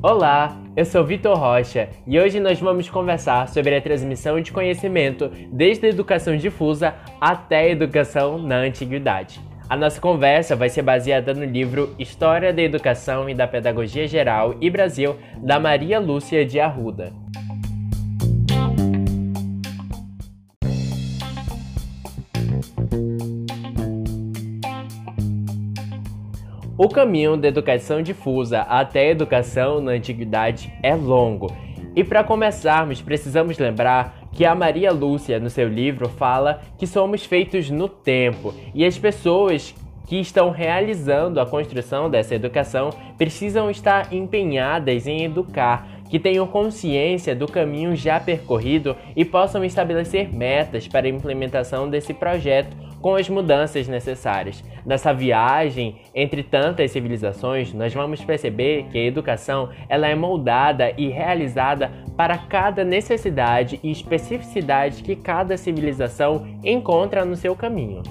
Olá, eu sou Vitor Rocha e hoje nós vamos conversar sobre a transmissão de conhecimento desde a educação difusa até a educação na antiguidade. A nossa conversa vai ser baseada no livro História da Educação e da Pedagogia Geral e Brasil, da Maria Lúcia de Arruda. O caminho da educação difusa até a educação na antiguidade é longo. E para começarmos, precisamos lembrar que a Maria Lúcia, no seu livro, fala que somos feitos no tempo e as pessoas que estão realizando a construção dessa educação precisam estar empenhadas em educar, que tenham consciência do caminho já percorrido e possam estabelecer metas para a implementação desse projeto com as mudanças necessárias. Nessa viagem entre tantas civilizações, nós vamos perceber que a educação ela é moldada e realizada para cada necessidade e especificidade que cada civilização encontra no seu caminho.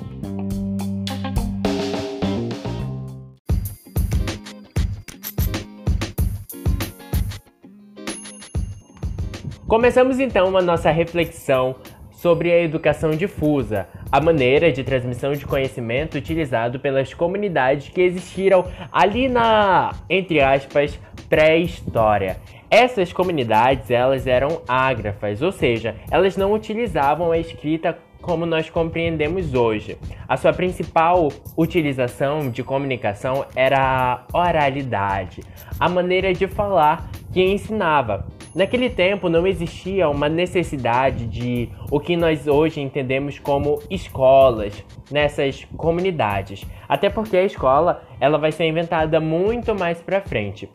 Começamos então a nossa reflexão sobre a educação difusa, a maneira de transmissão de conhecimento utilizado pelas comunidades que existiram ali na, entre aspas, pré-história. Essas comunidades, elas eram ágrafas, ou seja, elas não utilizavam a escrita como nós compreendemos hoje. A sua principal utilização de comunicação era a oralidade, a maneira de falar que ensinava. Naquele tempo não existia uma necessidade de o que nós hoje entendemos como escolas nessas comunidades, até porque a escola ela vai ser inventada muito mais para frente.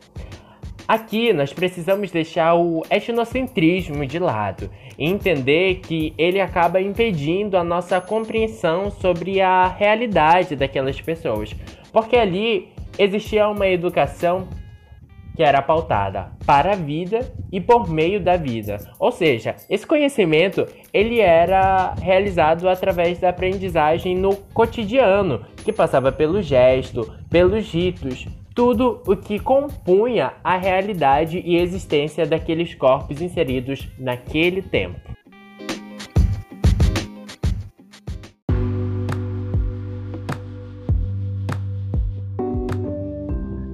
Aqui nós precisamos deixar o etnocentrismo de lado e entender que ele acaba impedindo a nossa compreensão sobre a realidade daquelas pessoas, porque ali existia uma educação que era pautada para a vida e por meio da vida. Ou seja, esse conhecimento ele era realizado através da aprendizagem no cotidiano, que passava pelo gesto, pelos ritos, tudo o que compunha a realidade e existência daqueles corpos inseridos naquele tempo.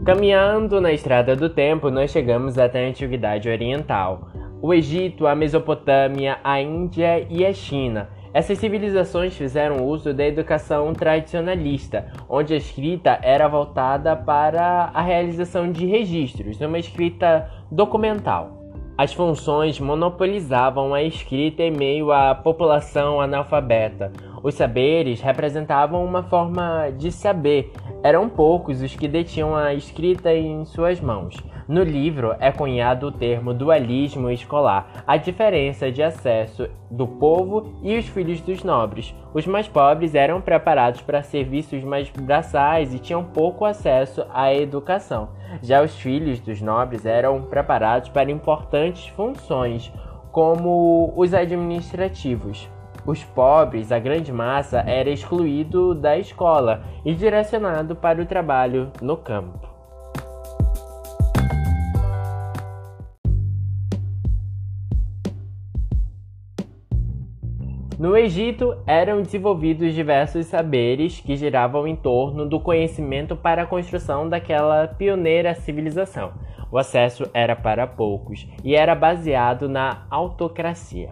Caminhando na estrada do tempo, nós chegamos até a Antiguidade Oriental, o Egito, a Mesopotâmia, a Índia e a China. Essas civilizações fizeram uso da educação tradicionalista, onde a escrita era voltada para a realização de registros, uma escrita documental. As funções monopolizavam a escrita em meio à população analfabeta. Os saberes representavam uma forma de saber, eram poucos os que detinham a escrita em suas mãos. No livro é cunhado o termo dualismo escolar, a diferença de acesso do povo e os filhos dos nobres. Os mais pobres eram preparados para serviços mais braçais e tinham pouco acesso à educação. Já os filhos dos nobres eram preparados para importantes funções, como os administrativos. Os pobres, a grande massa, era excluído da escola e direcionado para o trabalho no campo. No Egito eram desenvolvidos diversos saberes que giravam em torno do conhecimento para a construção daquela pioneira civilização. O acesso era para poucos e era baseado na autocracia.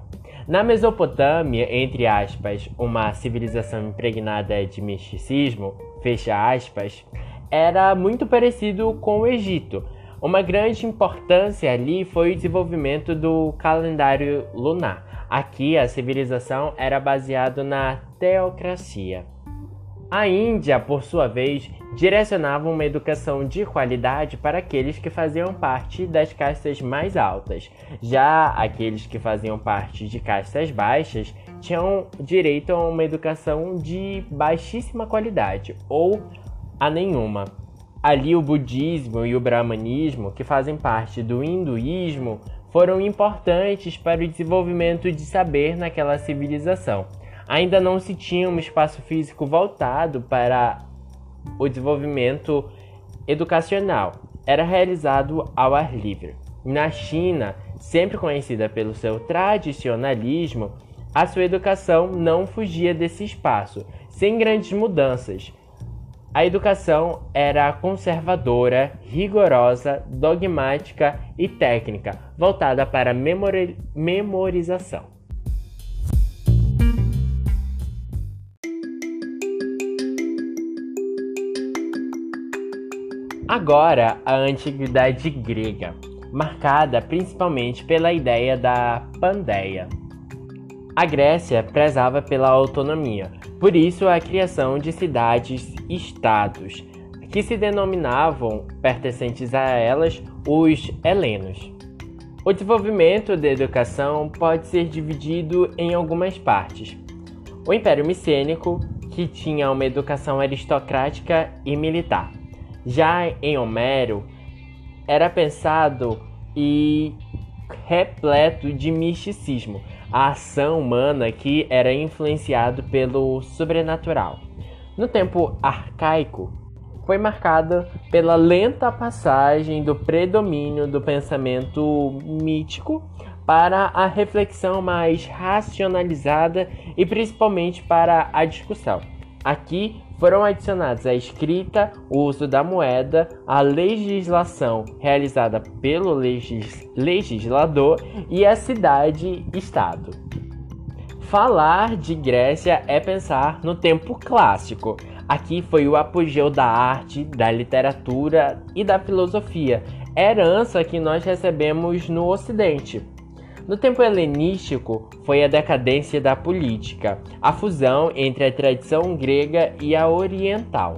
Na Mesopotâmia, entre aspas, uma civilização impregnada de misticismo, fecha aspas, era muito parecido com o Egito. Uma grande importância ali foi o desenvolvimento do calendário lunar. Aqui a civilização era baseada na teocracia. A Índia, por sua vez, direcionava uma educação de qualidade para aqueles que faziam parte das castas mais altas. Já aqueles que faziam parte de castas baixas tinham direito a uma educação de baixíssima qualidade ou a nenhuma. Ali o budismo e o brahmanismo, que fazem parte do hinduísmo, foram importantes para o desenvolvimento de saber naquela civilização ainda não se tinha um espaço físico voltado para o desenvolvimento educacional era realizado ao ar livre. Na China, sempre conhecida pelo seu tradicionalismo, a sua educação não fugia desse espaço, sem grandes mudanças. A educação era conservadora, rigorosa, dogmática e técnica, voltada para memori memorização. Agora, a antiguidade grega, marcada principalmente pela ideia da pandeia. A Grécia prezava pela autonomia, por isso a criação de cidades-estados, que se denominavam, pertencentes a elas, os helenos. O desenvolvimento da educação pode ser dividido em algumas partes. O Império Micênico, que tinha uma educação aristocrática e militar. Já em Homero, era pensado e repleto de misticismo, a ação humana que era influenciado pelo sobrenatural. No tempo arcaico, foi marcada pela lenta passagem do predomínio do pensamento mítico para a reflexão mais racionalizada e principalmente para a discussão. Aqui foram adicionados a escrita, o uso da moeda, a legislação realizada pelo legis legislador e a cidade-estado. Falar de Grécia é pensar no tempo clássico. Aqui foi o apogeu da arte, da literatura e da filosofia, herança que nós recebemos no Ocidente. No tempo helenístico, foi a decadência da política, a fusão entre a tradição grega e a oriental.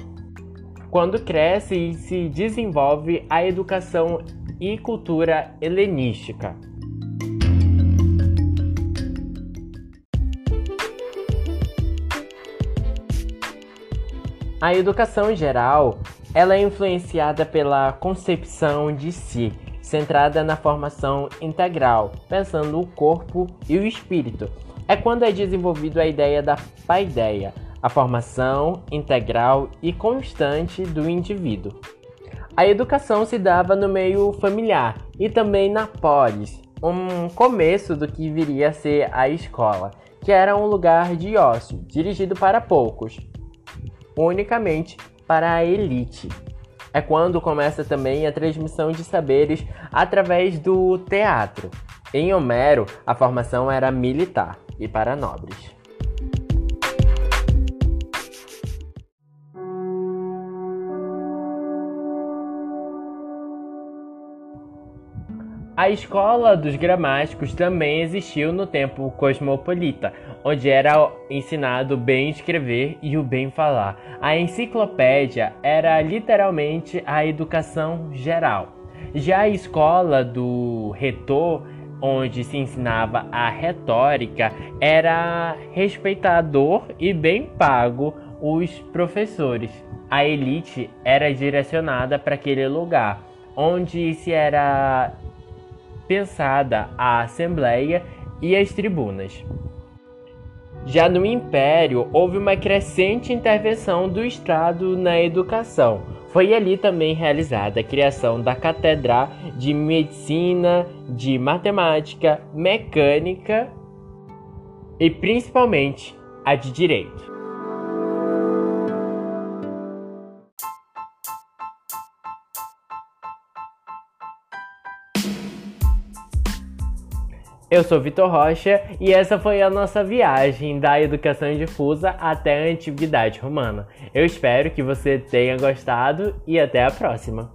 Quando cresce e se desenvolve a educação e cultura helenística. A educação em geral, ela é influenciada pela concepção de si, centrada na formação integral, pensando o corpo e o espírito. É quando é desenvolvido a ideia da paideia, a formação integral e constante do indivíduo. A educação se dava no meio familiar e também na polis, um começo do que viria a ser a escola, que era um lugar de ócio, dirigido para poucos, unicamente para a elite é quando começa também a transmissão de saberes através do teatro. Em Homero, a formação era militar e para nobres. A escola dos gramáticos também existiu no tempo cosmopolita, onde era ensinado o bem escrever e o bem falar. A enciclopédia era literalmente a educação geral. Já a escola do retor, onde se ensinava a retórica, era respeitador e bem pago os professores. A elite era direcionada para aquele lugar, onde se era pensada a Assembleia e as tribunas. Já no Império, houve uma crescente intervenção do Estado na educação. Foi ali também realizada a criação da Cátedra de Medicina, de Matemática, Mecânica e principalmente a de Direito. Eu sou Vitor Rocha e essa foi a nossa viagem da educação difusa até a antiguidade romana. Eu espero que você tenha gostado e até a próxima.